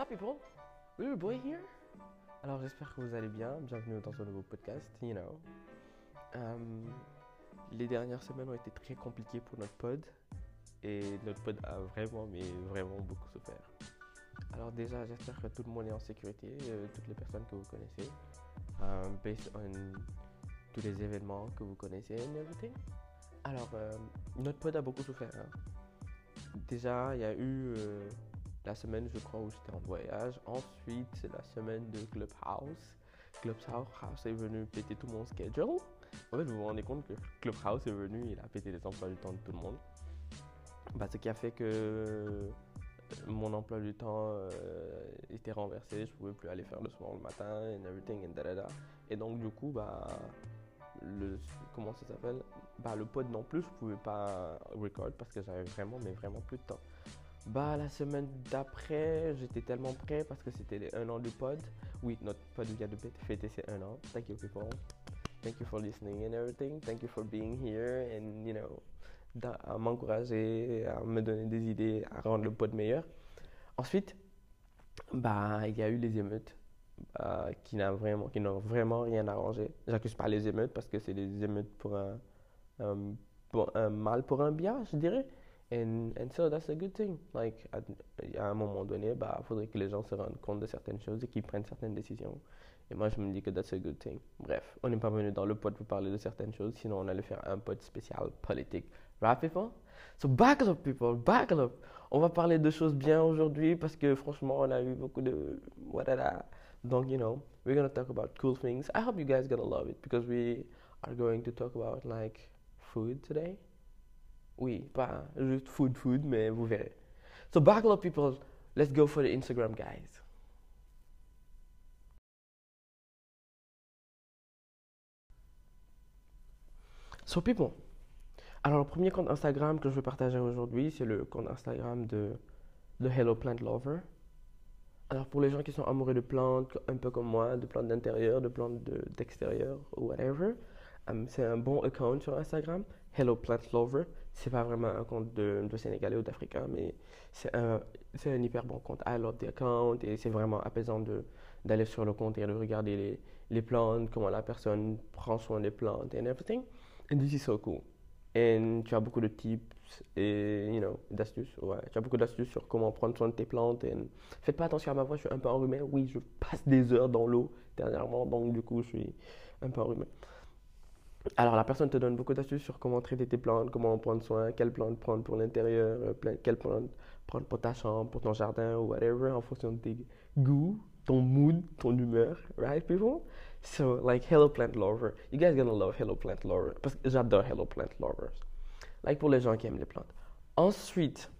up people? Little boy here. Alors j'espère que vous allez bien. Bienvenue dans ce nouveau podcast. You know. Euh, les dernières semaines ont été très compliquées pour notre pod et notre pod a vraiment, mais vraiment beaucoup souffert. Alors déjà, j'espère que tout le monde est en sécurité, euh, toutes les personnes que vous connaissez, euh, based on tous les événements que vous connaissez and everything. Alors, notre pod a beaucoup souffert. hein. Déjà, il y a eu la semaine, je crois, où j'étais en voyage. Ensuite, c'est la semaine de Clubhouse. Clubhouse est venu péter tout mon schedule. En fait, vous vous rendez compte que Clubhouse est venu, il a pété les emplois du temps de tout le monde. Bah, ce qui a fait que euh, mon emploi du temps euh, était renversé. Je pouvais plus aller faire le sport le matin and everything and da. Et donc, du coup, bah, le, comment ça s'appelle? Bah, Le pod non plus, je pouvais pas record parce que j'avais vraiment, mais vraiment plus de temps. Bah, la semaine d'après, j'étais tellement prêt parce que c'était un an du pod. Oui, notre pod vient de fêter ses un an. Thank you, people. Thank you for listening and everything. Thank you for being here and, you know, m'encourager, à me donner des idées, à rendre le pod meilleur. Ensuite, bah, il y a eu les émeutes euh, qui n'a vraiment, n'ont vraiment rien arrangé. J'accuse pas les émeutes parce que c'est des émeutes pour un mal pour un bien, je dirais. And, and so that's a good thing. Like, à, un moment donné, bah, il faudrait que les gens se rendent compte de certaines choses et qu'ils prennent certaines décisions. Et moi, je me dis que that's a good thing. Bref, on n'est pas venu dans le pod pour parler de certaines choses, sinon on allait faire un pod spécial politique. Right, people? So back up, people, back up. On va parler de choses bien aujourd'hui parce que franchement, on a eu beaucoup de voilà. Donc, you know, we're gonna talk about cool things. I hope you guys gonna love it because we are going to talk about like food today. Oui, pas juste food, food, mais vous verrez. So buckle people. Let's go for the Instagram, guys. So people. Alors le premier compte Instagram que je vais partager aujourd'hui, c'est le compte Instagram de, de Hello Plant Lover. Alors pour les gens qui sont amoureux de plantes, un peu comme moi, de plantes d'intérieur, de plantes de- d'extérieur ou whatever, euh, c'est un bon account sur Instagram. Hello Plant Lover. C'est pas vraiment un compte de, de Sénégalais ou d'Africain, mais c'est un, un hyper bon compte. I love the account et c'est vraiment apaisant d'aller sur le compte et de regarder les, les plantes, comment la personne prend soin des plantes and everything. And this is so cool. Et tu as beaucoup de tips et, you know, d'astuces. Ouais, tu as beaucoup d'astuces sur comment prendre soin de tes plantes. Et faites pas attention à ma voix, je suis un peu enrhumé. Oui, je passe des heures dans l'eau dernièrement, donc du coup, je suis un peu enrhumé. Alors, la personne te donne beaucoup d'astuces sur comment traiter tes plantes, comment en prendre soin, quelles plantes prendre pour l'intérieur, euh, quelles plantes prendre pour ta chambre, pour ton jardin ou whatever, en fonction de tes goûts, ton mood, ton humeur, right, people? So, like Hello Plant Lover, you guys gonna love Hello Plant Lover parce que j'adore Hello Plant Lovers. Like pour les gens qui aiment les plantes. Ensuite,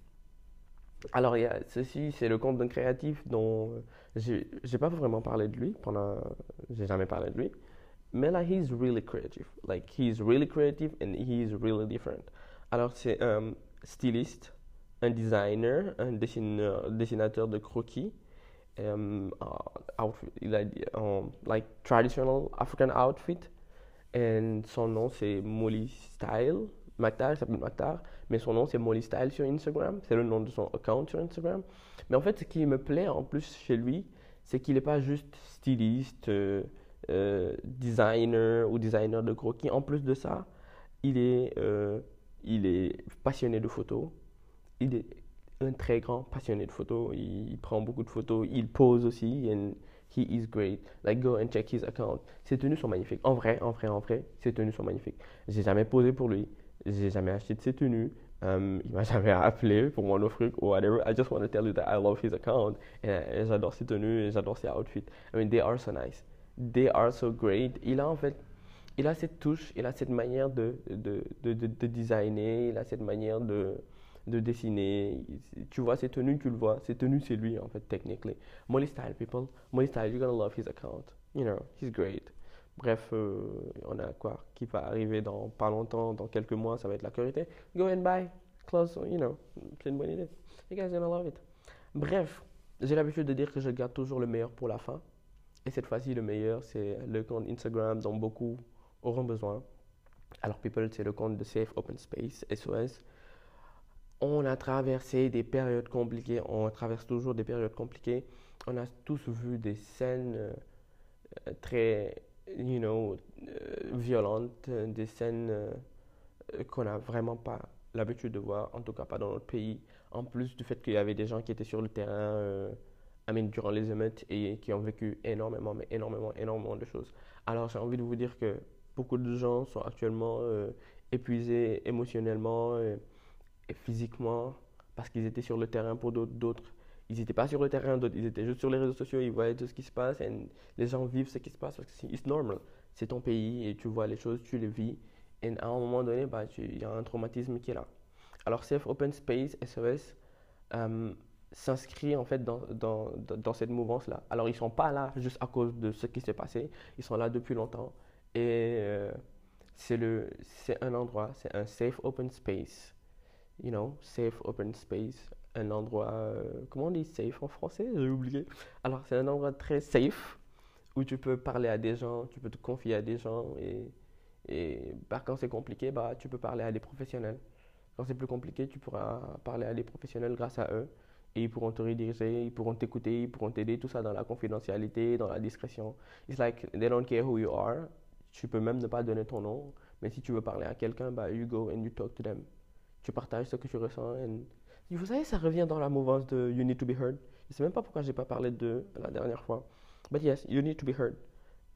alors il y a ceci, c'est le compte d'un créatif dont euh, j'ai pas vraiment parlé de lui pendant, j'ai jamais parlé de lui, mais he's really creative. Like he's really creative and he's really different. Alors c'est un styliste, un designer, un dessinateur de croquis. um, uh, outfit, il a dit, um, like traditional African outfit. Et son nom c'est Molly Style. Maktar, il s'appelle Maktar, mais son nom c'est Molly Style sur Instagram. C'est le nom de son account sur Instagram. Mais en fait, ce qui me plaît en plus chez lui, c'est qu'il n'est pas juste styliste, euh, euh, designer ou designer de croquis. En plus de ça, il est, euh, il est passionné de photos. Il est un très grand passionné de photos. Il, prend beaucoup de photos. Il pose aussi. And he is great. Like, go and check his account. Ses tenues sont magnifiques. En vrai, en vrai, en vrai, ses tenues sont magnifiques. J'ai jamais posé pour lui. J'ai jamais acheté de ses tenues. Um, il m'a jamais appelé pour m'en offrir ou whatever. I just want to tell you that I love his account. Et j'adore ses tenues et j'adore ses outfits. I mean, they are so nice. They are so great. Il a en fait il a cette touche, il a cette manière de, de, de, de, de designer, il a cette manière de, de dessiner. Tu vois ses tenues, tu le vois. Ses tenues, c'est lui, en fait, technically. Molly Style, people. Molly Style, you're gonna love his account. You know, he's great. Bref, euh, on a quoi qui va arriver dans pas longtemps, dans quelques mois, ça va être la curiosité. Go and buy. Close, you know. C'est une bonne idée. You guys gonna love it. Bref, j'ai l'habitude de dire que je garde toujours le meilleur pour la fin. Et cette fois-ci, le meilleur, c'est le compte Instagram dont beaucoup auront besoin. Alors, People, c'est le compte de Safe Open Space, SOS. on a traversé des périodes compliquées, on traverse toujours des périodes compliquées. On a tous vu des scènes euh, très, you know, euh, violentes, des scènes euh, qu'on n'a vraiment pas l'habitude de voir, en tout cas pas dans notre pays. En plus du fait qu'il y avait des gens qui étaient sur le terrain durant les émeutes et qui ont vécu énormément, mais énormément, énormément de choses. Alors j'ai envie de vous dire que beaucoup de gens sont actuellement épuisés émotionnellement et physiquement parce qu'ils étaient sur le terrain pour d'autres. Ils n'étaient pas sur le terrain, d'autres, ils étaient juste sur les réseaux sociaux, ils voyaient tout ce qui se passe et les gens vivent ce qui se passe parce que c'est normal. C'est ton pays et tu vois les choses, tu les vis. Et à un moment donné, bah, il y a un traumatisme qui est là. Alors, Safe Open Space, SOS, euh, s'inscrit en fait dans, dans, dans cette mouvance-là. Alors, ils ne sont pas là juste à cause de ce qui s'est passé, ils sont là depuis longtemps. Et euh, c'est un endroit, c'est un Safe Open Space you know, safe open space, un endroit, euh, comment on dit safe en français? J'ai oublié. Alors, c'est un endroit très safe où tu peux parler à des gens, tu peux te confier à des gens et, et bah, quand c'est compliqué, bah, tu peux parler à des professionnels. Quand c'est plus compliqué, tu pourras parler à des professionnels grâce à eux et ils pourront te rediriger, ils pourront t'écouter, ils pourront t'aider, tout ça dans la confidentialité, dans la discrétion. It's like they don't care who you are. Tu peux même ne pas donner ton nom, mais si tu veux parler à quelqu'un, bah, you go and you talk to them tu partages ce que tu ressens. Et vous savez, ça revient dans la mouvance de You Need to Be Heard. Je sais même pas pourquoi je n'ai pas parlé de la dernière fois. But yes, you need to be heard,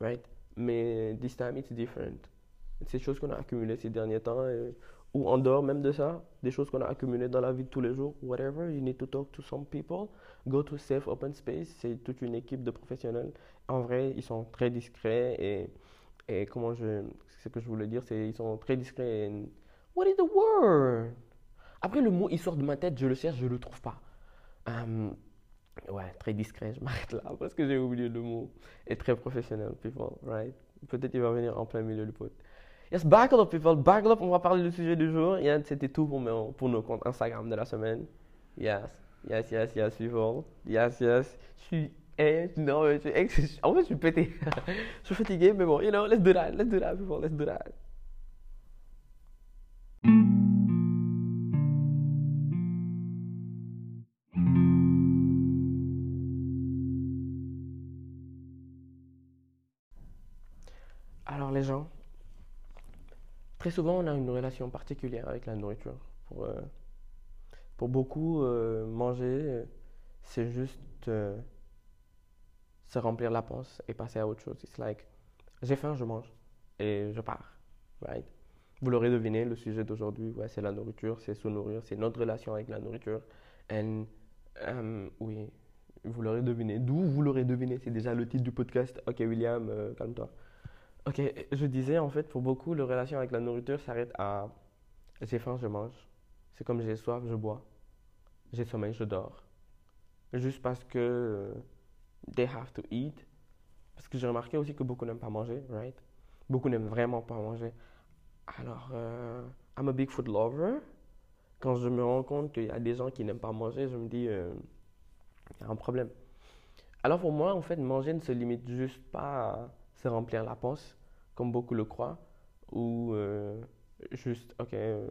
right? Mais this time it's different. Des choses qu'on a accumulées ces derniers temps, ou en dehors même de ça, des choses qu'on a accumulées dans la vie de tous les jours, whatever, you need to talk to some people, go to safe open space, c'est toute une équipe de professionnels. En vrai, ils sont très discrets et, et comment je, ce que je voulais dire, c'est ils sont très discrets. Et, What is the word? Après, le mot, il sort de ma tête, je le cherche, je ne le trouve pas. Um, ouais, très discret, je m'arrête là parce que j'ai oublié le mot. Et très professionnel, people, right? Peut-être qu'il va venir en plein milieu du pot. Yes, buckle up, people. Buckle up, on va parler du sujet du jour. Yeah, C'était tout pour nos comptes Instagram de la semaine. Yes, yes, yes, yes, people. Yes, yes. Je suis. Eh, non, je suis, en fait, je suis pété. je suis fatigué, mais bon, you know, let's do that. Let's do that, people. Let's do that. Alors les gens, très souvent on a une relation particulière avec la nourriture. Pour, euh, pour beaucoup, euh, manger, c'est juste euh, se remplir la panse et passer à autre chose. It's like, j'ai faim, je mange et je pars. Right? Vous l'aurez deviné, le sujet d'aujourd'hui, ouais, c'est la nourriture, c'est se nourrir, c'est notre relation avec la nourriture. Et um, oui, vous l'aurez deviné. D'où vous l'aurez deviné, c'est déjà le titre du podcast. Ok, William, calme-toi. Ok, je disais en fait, pour beaucoup, la relation avec la nourriture s'arrête à j'ai faim, je mange. C'est comme j'ai soif, je bois. J'ai sommeil, je dors. Juste parce que they have to eat. Parce que j'ai remarqué aussi que beaucoup n'aiment pas manger, right? Beaucoup n'aiment vraiment pas manger. Alors, euh, I'm a big food lover. Quand je me rends compte qu'il y a des gens qui n'aiment pas manger, je me dis, euh, il y a un problème. Alors pour moi, en fait, manger ne se limite juste pas à se remplir la panse, comme beaucoup le croient, ou euh, juste, ok, euh,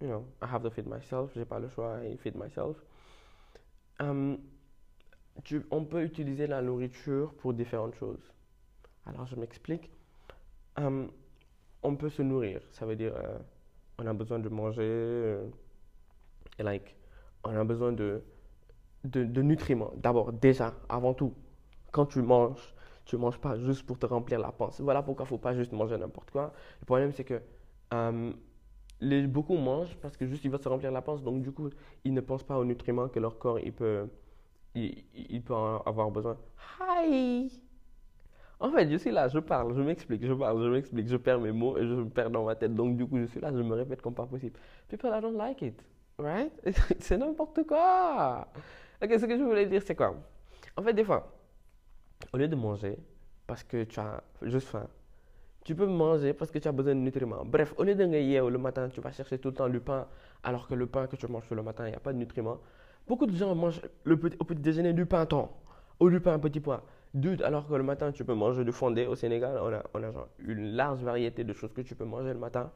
you know, I have to feed myself, j'ai pas le choix, I feed myself. Um, on peut utiliser la nourriture pour différentes choses. Alors je m'explique. Um, on peut se nourrir. Ça veut dire, euh, on a besoin de manger, et like, on a besoin de, de, nutriments. D'abord, déjà, avant tout, quand tu manges, tu ne manges pas juste pour te remplir la panse. Voilà pourquoi il ne faut pas juste manger n'importe quoi. Le problème, c'est que euh, beaucoup mangent parce que juste ils veulent se remplir la panse. Donc, du coup, ils ne pensent pas aux nutriments que leur corps il peut, avoir besoin. Hi! En fait, je suis là, je parle, je m'explique, je parle, je m'explique, je perds mes mots et je me perds dans ma tête. Donc, du coup, je suis là, je me répète comme pas possible. People, don't like it. Right? c'est n'importe quoi. Ok, ce que je voulais dire, c'est quoi? En fait, des fois, au lieu de manger parce que tu as juste faim, tu peux manger parce que tu as besoin de nutriments. Bref, au lieu de ou le matin, tu vas chercher tout le temps du pain, alors que le pain que tu manges le matin, il n'y a pas de nutriments. Beaucoup de gens mangent le petit, au petit déjeuner du pain thon ou du pain petit pois. Dude, alors que le matin, tu peux manger du fondé au Sénégal, on a, une large variété de choses que tu peux manger le matin.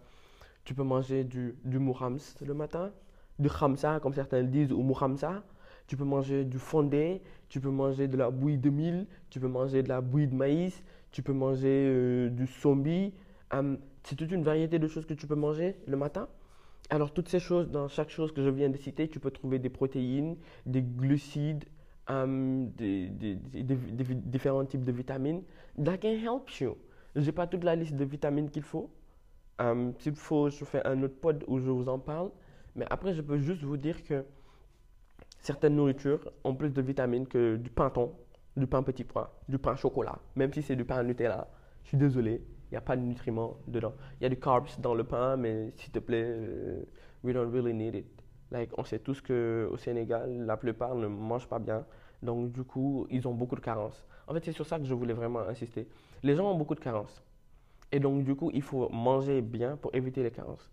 Tu peux manger du, du le matin. du khamsa, comme certains le disent, ou mouhamsa. Tu peux manger du fondé, tu peux manger de la bouillie de mil, tu peux manger de la bouillie de maïs, tu peux manger euh, du sombi. Hum, c'est toute une variété de choses que tu peux manger le matin. Alors, toutes ces choses, dans chaque chose que je viens de citer, tu peux trouver des protéines, des glucides, des, différents types de vitamines. That can help you. Je n'ai pas toute la liste de vitamines qu'il faut. Um, S'il faut, je fais un autre pod où je vous en parle. Mais après, je peux juste vous dire que certaines nourritures ont plus de vitamines que du pain thon, du pain petit pois, du pain chocolat. Même si c'est du pain Nutella, je suis désolé, il n'y a pas de nutriments dedans. Il y a du carbs dans le pain, mais s'il te plaît, euh, we don't really need it. Like, on sait tous qu'au Sénégal, la plupart ne mangent pas bien. Donc, du coup, ils ont beaucoup de carences. En fait, c'est sur ça que je voulais vraiment insister. Les gens ont beaucoup de carences. Et donc, du coup, il faut manger bien pour éviter les carences.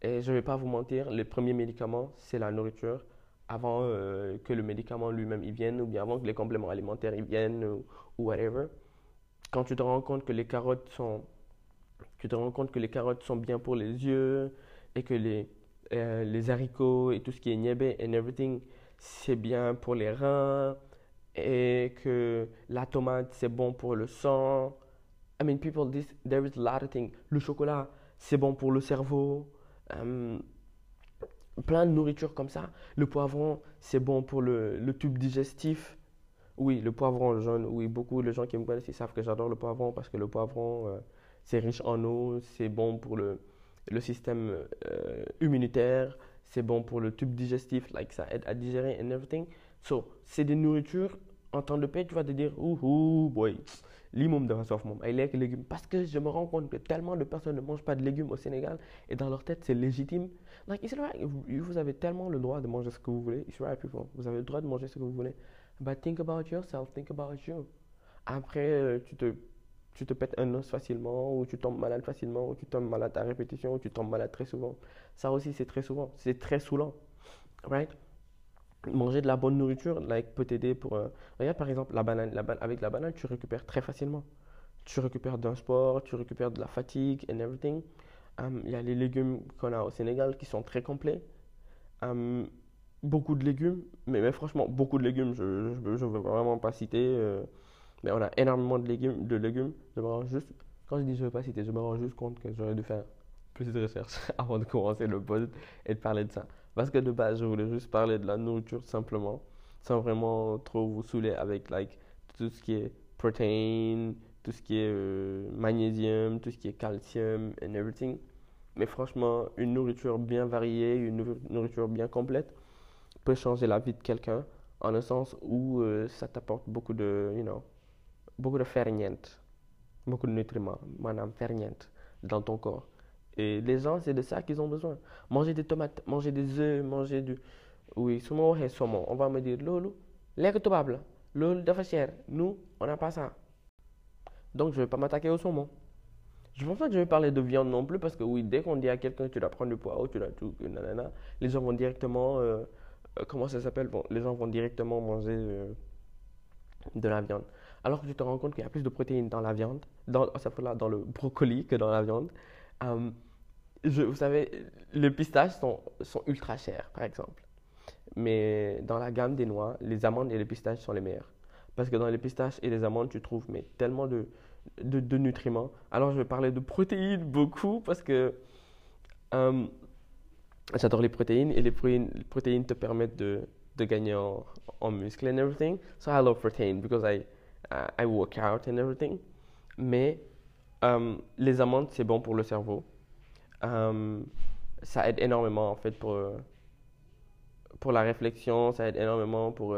Et je ne vais pas vous mentir, le premier médicament, c'est la nourriture avant euh, que le médicament lui-même y vienne ou bien avant que les compléments alimentaires y viennent ou, whatever. Quand tu te rends compte que les carottes sont tu te rends compte que les carottes sont bien pour les yeux et que les, euh, les haricots et tout ce qui est niébé and everything, c'est bien pour les reins et que la tomate, c'est bon pour le sang. I mean, people, this, there is a lot of things. Le chocolat, c'est bon pour le cerveau. Um, plein de nourriture comme ça. Le poivron, c'est bon pour le, tube digestif. Oui, le poivron jaune, oui, beaucoup de gens qui me connaissent, ils savent que j'adore le poivron parce que le poivron, euh, c'est riche en eau, c'est bon pour le, le système euh, immunitaire, c'est bon pour le tube digestif, like ça aide à digérer and everything. So, c'est des nourritures, en temps de paix, tu vas te dire, ouh, boy, l'imam de soif, mom, les légumes. Parce que je me rends compte que tellement de personnes ne mangent pas de légumes au Sénégal et dans leur tête, c'est légitime. Like, vous avez tellement le droit de manger ce que vous voulez. Right, people. Vous avez le droit de manger ce que vous voulez. But think about yourself, think about you. Après, euh, tu te, tu te pètes un os facilement, ou tu tombes malade facilement, ou tu tombes malade à répétition, ou tu tombes malade très souvent. Ça aussi, c'est très souvent. C'est très saoulant. Right? Manger de la bonne nourriture like, peut t'aider pour. Euh, regarde par exemple la banane. La avec la banane, tu récupères très facilement. Tu récupères d'un sport, tu récupères de la fatigue and everything. Il y a les légumes qu'on a au Sénégal qui sont très complets. Beaucoup de légumes, mais, mais, franchement, beaucoup de légumes, je ne veux vraiment pas citer. Euh, mais on a énormément de légumes. De légumes. Je me rends juste, quand je dis je ne veux pas citer, je me rends juste compte que j'aurais dû faire plus de recherches avant de commencer le post et de parler de ça. Parce que de base, je voulais juste parler de la nourriture simplement, sans vraiment trop vous saouler avec like, tout ce qui est protéines, tout ce qui est euh, magnésium, tout ce qui est calcium and everything. Mais franchement, une nourriture bien variée, une nourriture bien complète peut changer la vie de quelqu'un en un sens où euh, ça t'apporte beaucoup de, you know, beaucoup de ferñeent, beaucoup de nutriments, madame ferñeent dans ton corps. Et les gens, c'est de ça qu'ils ont besoin. Manger des tomates, manger des œufs, manger du. Oui, saumon. On va me dire, Lolo, l'air tobable, Lolo, de cher. Nous, on n'a pas ça. Donc, je ne vais pas m'attaquer au saumon. Je pense pas que je vais parler de viande non plus parce que, oui, dès qu'on dit à quelqu'un tu dois prendre du poids tu dois tout, nanana, les gens vont directement. Euh, euh, comment ça s'appelle? Les gens vont directement manger euh, de la viande. Alors que tu te rends compte qu'il y a plus de protéines dans la viande, dans, dans le brocoli que dans la viande. Euh, je, vous savez, les pistaches sont, ultra chers, par exemple. Mais dans la gamme des noix, les amandes et les pistaches sont les meilleurs. Parce que dans les pistaches et les amandes, tu trouves mais, tellement de, nutriments. Alors, je vais parler de protéines beaucoup parce que euh, j'adore les protéines et les protéines, te permettent de, gagner en, muscles and everything. So, I love protein because I, I work out and everything. Mais euh, les amandes, c'est bon pour le cerveau. Euh, ça aide énormément en fait pour, euh, pour la réflexion, ça aide énormément pour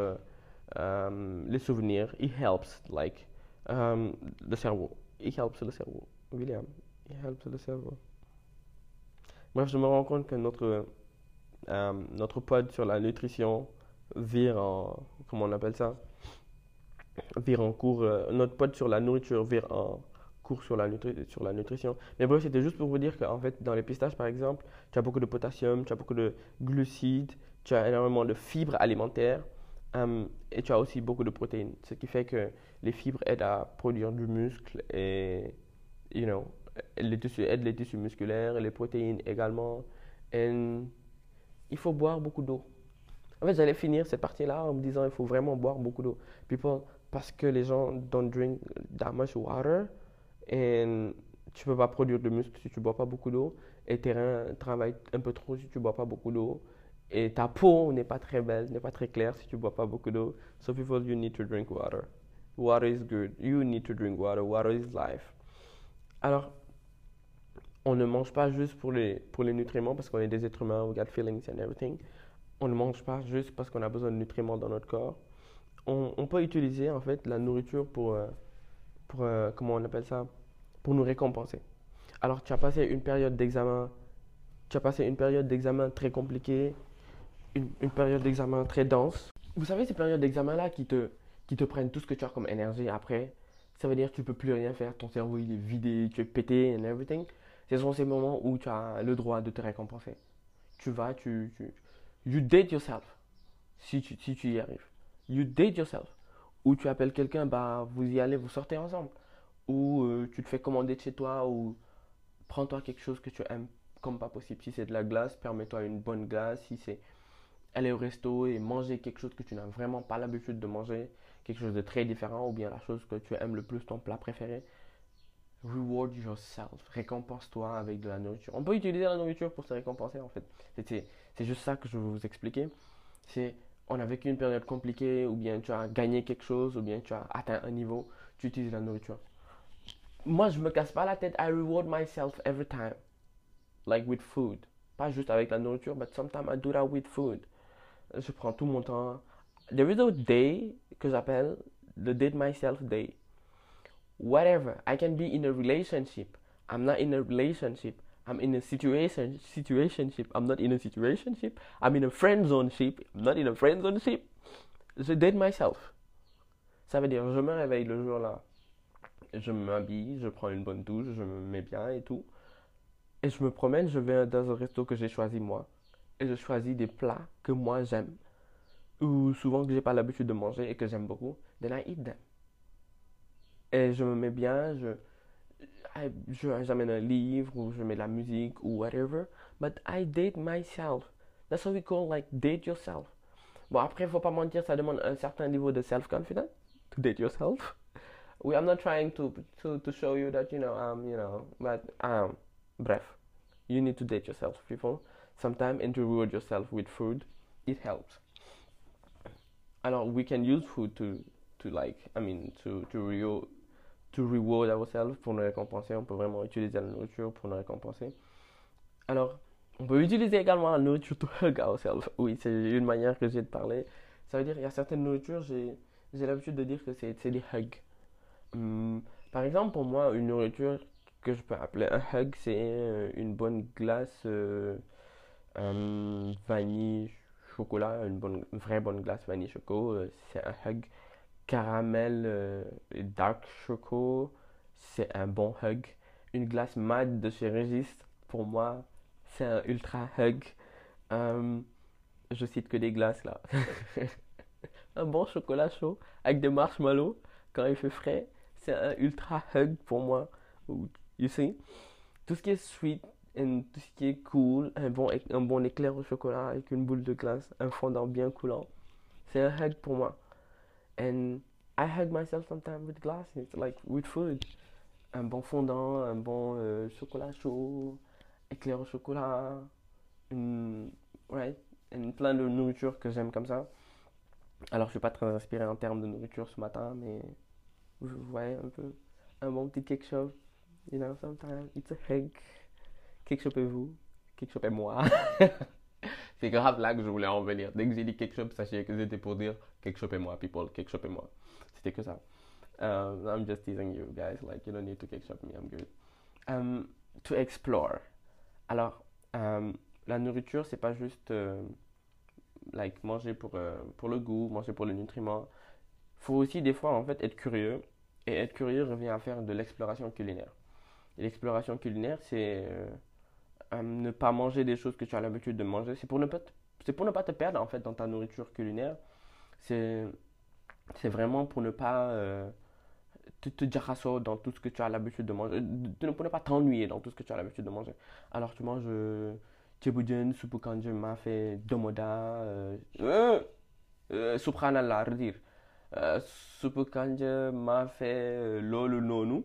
les souvenirs. It helps, like, le cerveau. It helps le cerveau. William, it helps le cerveau. Bref, je me rends compte que notre, notre pod sur la nutrition vire en. Comment on appelle ça? Vire en cours. notre pod sur la nourriture vire en cours sur la, sur la nutrition. Mais bref, c'était juste pour vous dire qu'en fait, dans les pistaches, par exemple, tu as beaucoup de potassium, tu as beaucoup de glucides, tu as énormément de fibres alimentaires hum, et tu as aussi beaucoup de protéines. Ce qui fait que les fibres aident à produire du muscle et, you know, les tissus, aident les tissus musculaires les protéines également. Et il faut boire beaucoup d'eau. En fait, j'allais finir cette partie-là en me disant il faut vraiment boire beaucoup d'eau. People, parce que les gens don't drink that much water et tu peux pas produire de muscles si tu bois pas beaucoup d'eau et tes reins travaillent un peu trop si tu bois pas beaucoup d'eau et ta peau n'est pas très belle, n'est pas très claire si tu bois pas beaucoup d'eau. So people, you need to drink water. Water is good. You need to drink water. Water is life. Alors, on ne mange pas juste pour les, pour les nutriments parce qu'on est des êtres humains, we got feelings and everything. On ne mange pas juste parce qu'on a besoin de nutriments dans notre corps. On, on peut utiliser en fait la nourriture pour, euh, euh, comment on appelle ça, pour nous récompenser. Alors tu as passé une période d'examen, tu as passé une période d'examen très compliquée, une, période d'examen très dense. Vous savez ces périodes d'examen là qui te, qui te prennent tout ce que tu as comme énergie après. Ça veut dire que tu peux plus rien faire, ton cerveau il est vidé, tu es pété and everything ce sont ces moments où tu as le droit de te récompenser. Tu vas, tu, tu you date yourself si tu, si tu y arrives. You date yourself. Ou tu appelles quelqu'un, bah vous y allez, vous sortez ensemble. Ou euh, tu te fais commander de chez toi, ou prends-toi quelque chose que tu aimes comme pas possible. Si c'est de la glace, permets-toi une bonne glace. Si c'est aller au resto et manger quelque chose que tu n'as vraiment pas l'habitude de manger, quelque chose de très différent, ou bien la chose que tu aimes le plus, ton plat préféré, reward yourself. Récompense-toi avec de la nourriture. On peut utiliser la nourriture pour se récompenser en fait. C'est juste ça que je veux vous expliquer. C'est on a vécu une période compliquée, ou bien tu as gagné quelque chose, ou bien tu as atteint un niveau, tu utilises la nourriture. Moi, je me casse pas la tête. I reward myself every time. Like with food. Pas juste avec la nourriture, but sometimes I do that with food. Je prends tout mon temps. There is a day que j'appelle le date myself day whatever. I can be in a relationship. I'm not in a relationship. I'm in a situation situationship. I'm not in a situationship. I'm in a friend zone ship. I'm not in a friend zone ship. Je date myself. Ça veut dire je me réveille le jour là. Je m'habille, je prends une bonne douche, je me mets bien et tout. Et je me promène, je vais dans un resto que j'ai choisi moi. Et je choisis des plats que moi j'aime. Ou souvent que j'ai pas l'habitude de manger et que j'aime beaucoup. Then I eat them et je me mets bien, je, je, j'amène un livre ou je mets de la musique ou whatever. But I date myself. That's what we call like date yourself. Bon, après, faut pas mentir, ça demande un certain niveau de self-confidence to date yourself. We, I'm not trying to, to, to show you that, you know, um, you know, but, um, bref, you need to date yourself, people. Sometimes, and to reward yourself with food, it helps. Alors, we can use food to, to like, I mean, to, to reward, to reward ourselves pour nous récompenser. On peut vraiment utiliser la nourriture pour nous récompenser. Alors, on peut utiliser également la nourriture to hug ourselves. Oui, c'est une manière que j'ai de parler. Ça veut dire, il y a certaines nourritures, j'ai, l'habitude de dire que c'est, des hugs. Hum, par exemple, pour moi, une nourriture que je peux appeler un hug, c'est euh, une bonne glace euh, vanille chocolat, une, bonne, vraie bonne glace vanille chocolat. Euh, c'est un hug caramel euh, dark choco, c'est un bon hug. Une glace mad de chez Régis, pour moi, c'est un ultra hug. Euh, je cite que des glaces là. un bon chocolat chaud avec des marshmallows quand il fait frais, c'est un ultra hug pour moi. You see? Tout ce qui est sweet et tout ce qui est cool, un bon, un bon éclair au chocolat avec une boule de glace, un fondant bien coulant, c'est un hug pour moi. And I hug myself sometimes with glasses, like with food. Un bon fondant, un bon euh, chocolat chaud, éclair au chocolat, une, ouais, une, plein de nourriture que j'aime comme ça. Alors, je suis pas très inspiré en termes de nourriture ce matin, mais vous voyez un peu un bon petit cake shop. You know, sometimes it's a hug. Cake shop et vous, cake shop et moi. C'est grave là que je voulais en venir. Dès que j'ai dit cake shop, sachez que c'était pour dire cake moi, people, cake moi. C'était que ça. Um, I'm just teasing you guys, like you don't need to cake shop me, I'm good. Um, to explore. Alors, um, la nourriture, c'est pas juste euh, like manger pour, euh, pour le goût, manger pour le nutriment. Faut aussi des fois en fait être curieux. Et être curieux revient à faire de l'exploration culinaire. l'exploration culinaire, c'est euh, ne pas manger des choses que tu as l'habitude de manger. C'est pour ne pas c'est pour ne pas te perdre en fait dans ta nourriture culinaire. C'est vraiment pour ne pas euh, te, te dans tout ce que tu as l'habitude de manger, de, pour ne pas t'ennuyer dans tout ce que tu as l'habitude de manger. Alors tu manges, Tchéboujen, Soupu Kanje, Mafé, Domoda, euh, euh, euh, Subhanallah, redire. Euh, Soupu Kanje, Mafé, euh, Lolo Nonou.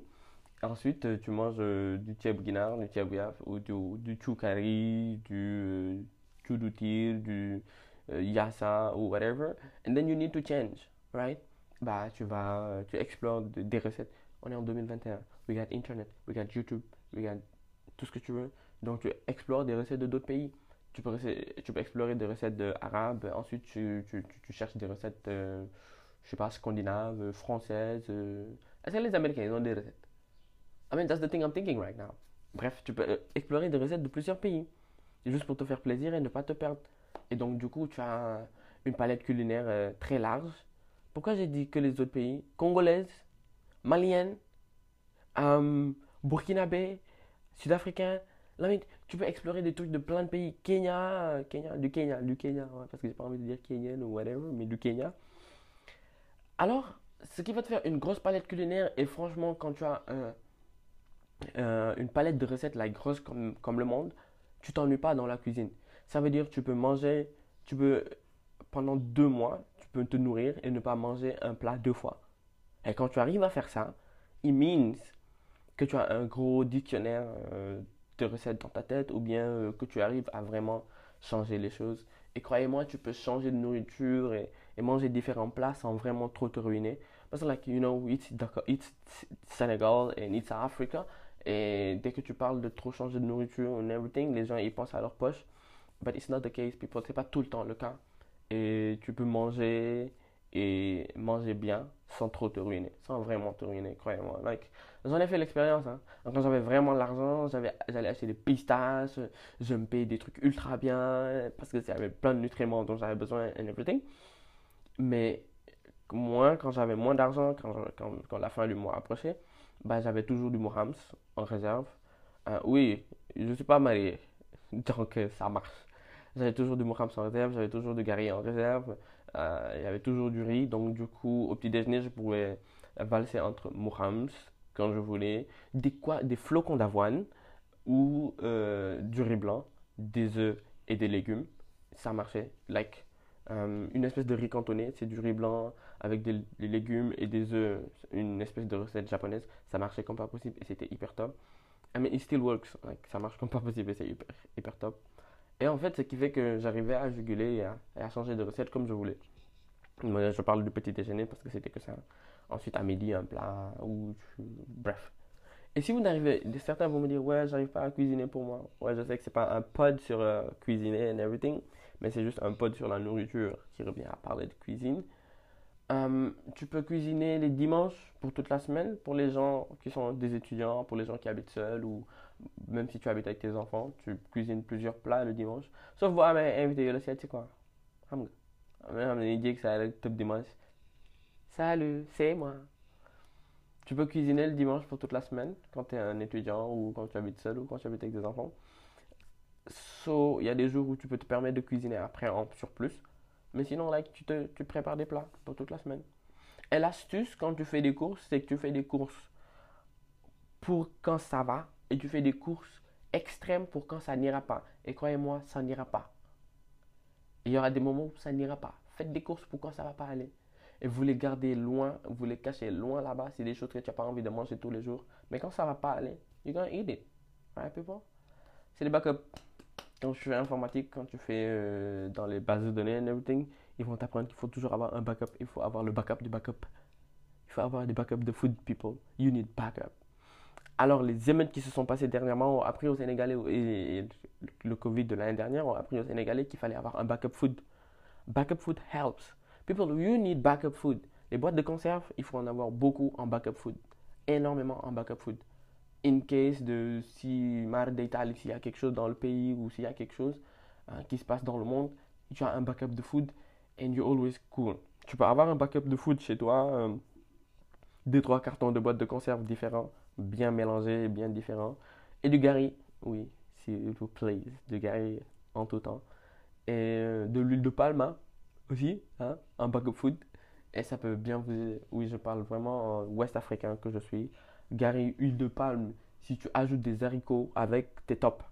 Ensuite, euh, tu manges euh, du guinar, du yaf, ou du, du chou curry, du euh, chou doutir, du euh, yassa, ou whatever. And then you need to change, right? Bah, tu vas, euh, tu explores de- des recettes. On est en 2021. We got Internet, we got YouTube, we got tout ce que tu veux. Donc, tu explores des recettes de d'autres pays. Tu peux, tu peux explorer des recettes arabes. Ensuite, tu, tu, tu, cherches des recettes, euh, je sais pas, scandinaves, françaises. Est-ce que les Américains, ils ont des recettes? I mean, that's the thing I'm thinking right now. Bref, tu peux explorer des recettes de plusieurs pays. Juste pour te faire plaisir et ne pas te perdre. Et donc, du coup, tu as une palette culinaire euh, très large. Pourquoi j'ai dit que les autres pays? Congolaise, malienne, euh, burkinabé, sud-africain. Tu peux explorer des trucs de plein de pays. Kenya, euh, Kenya, du Kenya, du Kenya, parce que j'ai pas envie de dire kenyan ou whatever, mais du Kenya. Alors, ce qui va te faire une grosse palette culinaire, et franchement, quand tu as euh, une palette de recettes like, grosse comme, comme le monde, tu t'ennuies pas dans la cuisine. Ça veut dire que tu peux manger, tu peux, pendant deux mois, tu peux te nourrir et ne pas manger un plat deux fois. Et quand tu arrives à faire ça, it means que tu as un gros dictionnaire euh, de recettes dans ta tête ou bien euh, que tu arrives à vraiment changer les choses. Et croyez-moi, tu peux changer de nourriture et, manger différents plats sans vraiment trop te ruiner. Parce que, like, you know, it's Senegal and it's Africa. Et dès que tu parles de trop changer de nourriture and everything, les gens ils pensent à leur poche. But it's not the case, people. C'est pas tout le temps le cas. Et tu peux manger et manger bien sans trop te ruiner, sans vraiment te ruiner, croyez-moi. Like, j'en ai fait l'expérience. Hein. Quand j'avais vraiment l'argent, j'allais acheter des pistaches, je me payais des trucs ultra bien parce que ça avait plein de nutriments dont j'avais besoin and everything. Mais moi, quand j'avais moins d'argent, quand, quand, quand la fin du mois approchait, bah, j'avais toujours du Mohams en réserve. Euh, oui, je ne suis pas marié, donc euh, ça marche. J'avais toujours du Mohams en réserve, j'avais toujours du Gary en réserve, euh, il y avait toujours du riz. Donc, du coup, au petit déjeuner, je pouvais valser entre Mohams quand je voulais, des, quoi, des flocons d'avoine ou euh, du riz blanc, des œufs et des légumes. Ça marchait. Like, euh, une espèce de riz cantonné, c'est du riz blanc avec des, légumes et des œufs, une espèce de recette japonaise. Ça marchait comme pas possible et c'était hyper top. I mean, it still works. Ça marche comme pas possible et c'est hyper, hyper top. Et en fait, ce qui fait que j'arrivais à juguler et à, changer de recette comme je voulais. Moi, je parle du petit déjeuner parce que c'était que ça. Ensuite, à midi, un plat ou bref. Et si vous n'arrivez, certains vont me dire, ouais, j'arrive pas à cuisiner pour moi. Ouais, je sais que c'est pas un pod sur euh, cuisiner and everything, mais c'est juste un pod sur la nourriture qui revient à parler de cuisine. Euh, tu peux cuisiner les dimanches pour toute la semaine pour les gens qui sont des étudiants, pour les gens qui habitent seuls ou même si tu habites avec tes enfants, tu cuisines plusieurs plats le dimanche. Sauf moi, mais invité le c'est quoi? xam nga xam ne jéeg saa rek tëb dimanche. Salut, c'est moi. Tu peux cuisiner le dimanche pour toute la semaine quand tu es un étudiant ou quand tu habites seul ou quand tu habites avec des enfants. So, il y a des jours où tu peux te permettre de cuisiner après en surplus. Mais sinon, like, tu te, tu prépares des plats pour toute la semaine. Et l'astuce quand tu fais des courses, c'est que tu fais des courses pour quand ça va et tu fais des courses extrêmes pour quand ça n'ira pas. Et croyez-moi, ça n'ira pas. Il y aura des moments où ça n'ira pas. Faites des courses pour quand ça va pas aller. Et vous les gardez loin, vous les cachez loin là-bas. C'est des choses que tu n'as pas envie de manger tous les jours. Mais quand ça va pas aller, you're gonna eat it. Right, people? C'est les backups. Quand tu fais informatique, quand tu fais euh, dans les bases de données and everything, ils vont t'apprendre qu'il faut toujours avoir un backup. Il faut avoir le backup du backup. Il faut avoir des backups de food, people. You need backup. Alors, les émeutes qui se sont passées dernièrement ont appris aux Sénégalais, et, le Covid de l'année dernière ont appris aux Sénégalais qu'il fallait avoir un backup food. Backup food helps. People, you need backup food. Les boîtes de conserve, il faut en avoir beaucoup en backup food. Énormément en backup food. In case de si mar d'Italie, s'il y a quelque chose dans le pays ou s'il y a quelque chose hein, qui se passe dans le monde, tu as un backup de food and you're always cool. Tu peux avoir un backup de food chez toi, euh, deux, trois cartons de boîtes de conserve différents, bien mélangés, bien différents. Et du gari, oui, s'il vous plaît, du gari en tout temps. Et euh, de l'huile de palme aussi, hein, un backup food. Et ça peut bien vous. Oui, je parle vraiment en ouest africain que je suis. Gary, huile de palme, si tu ajoutes des haricots avec, t'es top.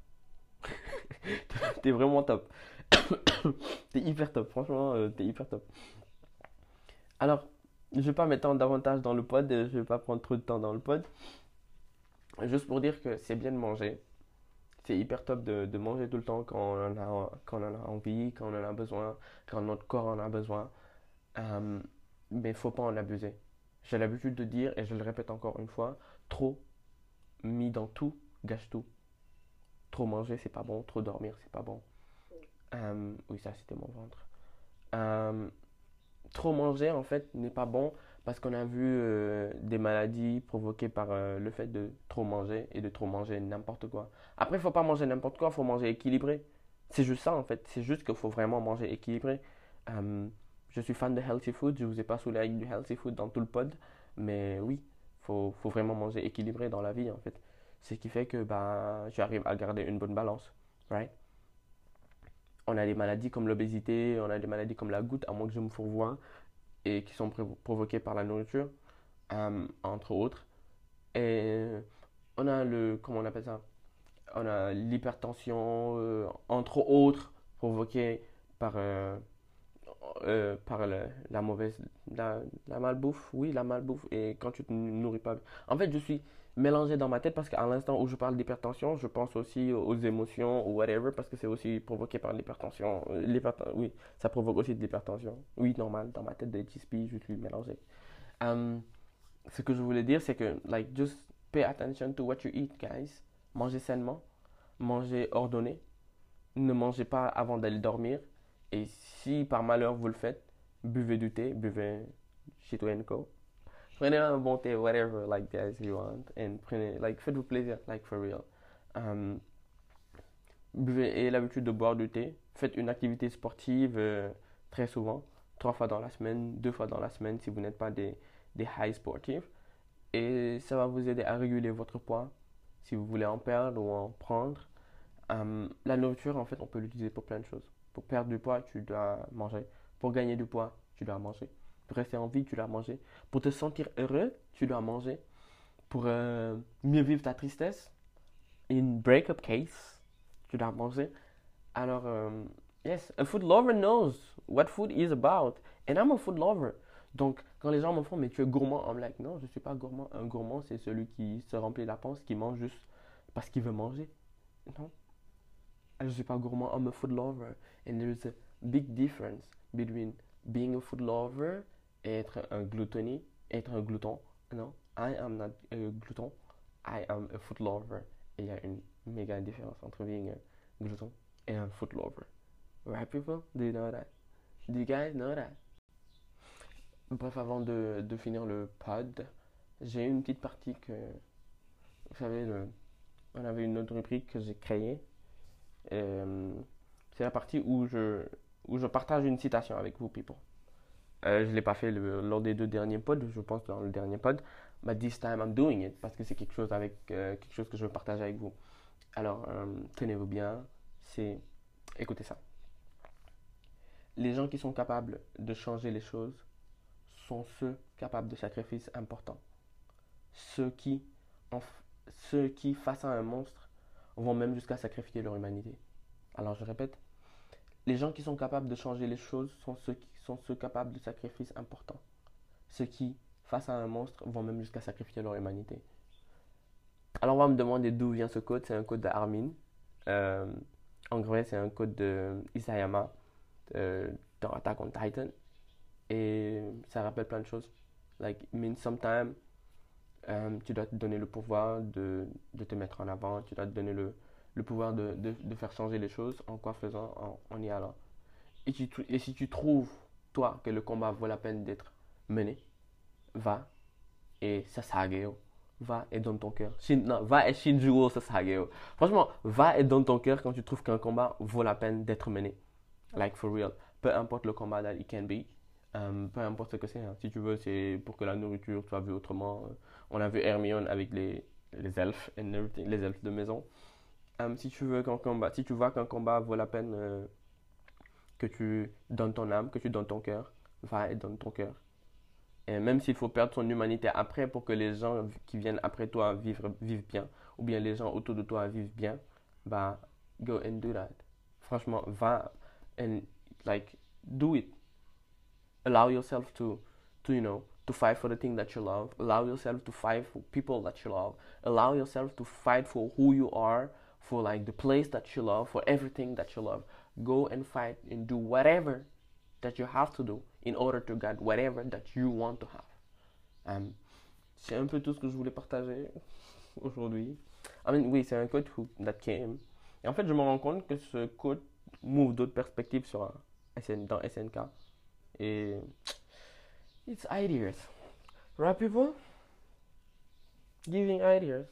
t'es vraiment top. t'es hyper top, franchement, euh, t'es hyper top. Alors, je vais pas m'étendre davantage dans le pod, je vais pas prendre trop de temps dans le pod. Juste pour dire que c'est bien de manger. C'est hyper top de, manger tout le temps quand on, en a, quand on a envie, quand on en a besoin, quand notre corps en a besoin. Euh, mais il faut pas en abuser. J'ai l'habitude de dire, et je le répète encore une fois, trop mis dans tout gâche tout. Trop manger, c'est pas bon. Trop dormir, c'est pas bon. Euh, oui, ça, c'était mon ventre. Euh, trop manger, en fait, n'est pas bon parce qu'on a vu euh, des maladies provoquées par le fait de trop manger et de trop manger n'importe quoi. Après, il faut pas manger n'importe quoi, il faut manger équilibré. C'est juste ça, en fait. C'est juste qu'il faut vraiment manger équilibré. je suis fan de healthy food. Je vous ai pas saoulé avec du healthy food dans tout le pod. Mais oui, faut, faut vraiment manger équilibré dans la vie, en fait. Ce qui fait que bah, j'arrive à garder une bonne balance. Right? On a des maladies comme l'obésité, on a des maladies comme la goutte, à moins que je me fourvoie, qui sont provoquées par la nourriture, euh, entre autres. Et on a le, comment on appelle ça? On a l'hypertension, euh, entre autres, provoquée par, euh, par la mauvaise, la, la malbouffe, oui, la malbouffe, et quand tu te nourris pas. En fait, je suis mélangé dans ma tête parce qu'à l'instant où je parle d'hypertension, je pense aussi aux émotions ou whatever parce que c'est aussi provoqué par l'hypertension. Euh, oui, ça provoque aussi de l'hypertension. Oui, normal, dans ma tête de HSP, je suis mélangé. Um, ce que je voulais dire, c'est que, like, just pay attention to what you eat, guys. Mangez sainement, mangez ordonné, ne mangez pas avant d'aller dormir. Et si par malheur vous le faites, buvez du thé, buvez Chito Co prenez un bon thé, whatever, like guys you want, and prenez, like, faites-vous plaisir, like for real. Um, buvez, ayez l'habitude de boire du thé. Faites une activité sportive euh, très souvent, trois fois dans la semaine, deux fois dans la semaine si vous n'êtes pas des, des high sportifs. Et ça va vous aider à réguler votre poids si vous voulez en perdre ou en prendre. Um, la nourriture, en fait, on peut l'utiliser pour plein de choses. Pour perdre du poids, tu dois manger. Pour gagner du poids, tu dois manger. Pour rester en vie, tu dois manger. Pour te sentir heureux, tu dois manger. Pour euh, mieux vivre ta tristesse, in breakup case, tu dois manger. Alors, euh, yes, a food lover knows what food is about. And I'm a food lover. Donc, quand les gens me font, mais tu es gourmand, I'm like, non, je ne suis pas gourmand. Un gourmand, c'est celui qui se remplit la panse, qui mange juste parce qu'il veut manger. Non. Je ne suis pas gourmand, I'm a food lover. And there's a big difference between being a food lover être un gluttony, être un glouton. Non, I am not a glouton, I am a food lover. il y a une méga différence entre being un glouton et un food lover. Right, people? Do you know that? Do you guys know that? Bref, avant de, finir le pod, j'ai une petite partie que. Vous savez, on avait une autre rubrique que j'ai créée. Euh, c'est la partie où je, où je partage une citation avec vous, people. Euh, je ne l'ai pas fait lors des deux derniers pods, je pense dans le dernier pod. But this time I'm doing it parce que c'est quelque chose avec euh, quelque chose que je veux partager avec vous. Alors euh, tenez-vous bien, c'est écoutez ça. Les gens qui sont capables de changer les choses sont ceux capables de sacrifices importants. Ceux qui, ceux qui face à un monstre, vont même jusqu'à sacrifier leur humanité. Alors je répète, les gens qui sont capables de changer les choses sont ceux qui sont ceux capables de sacrifices importants. Ceux qui, face à un monstre, vont même jusqu'à sacrifier leur humanité. Alors on va me demander d'où vient ce code. C'est un code d'Armin. Euh, en vrai, c'est un code de Isayama euh, dans Attack on Titan. Et ça rappelle plein de choses. Like, it means sometimes, euh, tu dois te donner le pouvoir de, de, te mettre en avant. Tu dois te donner le, le pouvoir de, de, faire changer les choses en quoi faisant, en, y allant. Et, tu, et si tu trouves, que le combat vaut la peine d'être mené, va et Sasageo. Va et donne ton cœur. Non, va et Shinjuo Sasageo. Franchement, va et donne ton cœur quand tu trouves qu'un combat vaut la peine d'être mené. Like for real. Peu importe le combat that it can be. Um, peu importe ce que c'est. Hein. Si tu veux, c'est pour que la nourriture soit vue autrement. On a vu Hermione avec les, elfes and les elfes de maison. Euh, si tu veux qu'un combat, si tu vois qu'un combat vaut la peine euh, que tu donnes ton âme, que tu donnes ton cœur, va et donne ton cœur. Et même s'il faut perdre son humanité après pour que les gens qui viennent après toi vivent, vivent bien, ou bien les gens autour de toi vivent bien, bah go and do that. Franchement, va and like do it. Allow yourself to, to you know, to fight for the thing that you love. Allow yourself to fight for people that you love. Allow yourself to fight for who you are, for like the place that you love, for everything that you love. Go and fight and do whatever that you have to do in order to get whatever that you want to have. Um, c'est un peu tout ce que je voulais partager aujourd'hui. I mean, oui, c'est un quote who, that came. Et en fait, je me rends compte que ce quote m'ouvre d'autres perspectives sur SN, dans SNK. Et it's ideas. Right, people? Giving ideas.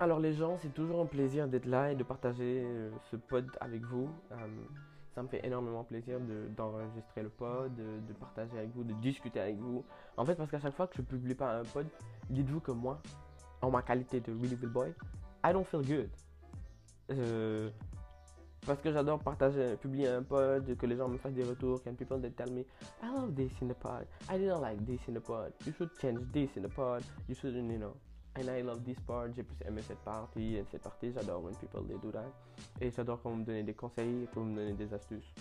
Alors les gens, c'est toujours un plaisir d'être là et de partager euh, ce pod avec vous. Um, ça me fait énormément plaisir d'enregistrer le pod, de, partager avec vous, de discuter avec vous. En fait, parce qu'à chaque fois que je publie pas un pod, dites-vous que moi, en ma qualité de Really Will Boy, I don't feel good. Euh, parce que j'adore partager, publier un pod, que les gens me fassent des retours, and people they tell me, I love this in the pod, I didn't like this in the pod, you should change this in the pod, you should, you know, and I love this part, j'ai plus aimé cette partie, et cette partie, j'adore when people they do that. Et j'adore quand vous me donnez des conseils, quand vous me donnez des astuces.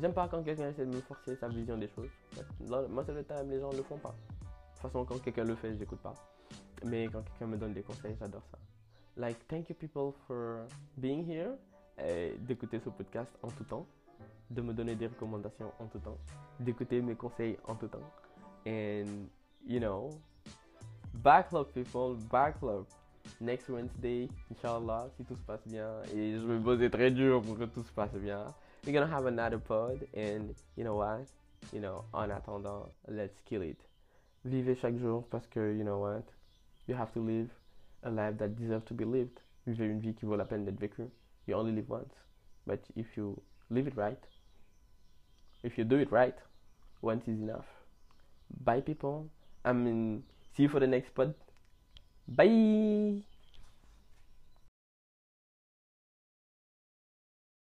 J'aime pas quand quelqu'un essaie de me forcer sa vision des choses. Moi, c'est le time, les gens le font pas. De toute façon, quand quelqu'un le fait, j'écoute pas. Mais quand quelqu'un me donne des conseils, j'adore ça. Like, thank you people for being here, d'écouter ce podcast en tout temps, de me donner des recommandations en tout temps, d'écouter mes conseils en tout temps. And, you know, Backlog, people, backlog. Next Wednesday, inshallah, si tout se passe bien. Et je vais bosser très dur pour que tout se passe bien. We're gonna have another pod. And you know what? You know, en attendant, let's kill it. Vivez chaque jour parce que, you know what? You have to live a life that deserves to be lived. Vivez une vie qui vaut la peine d'être vécue. You only live once. But if you live it right, if you do it right, once is enough. Bye, people. I mean, See you for the next pod. Bye.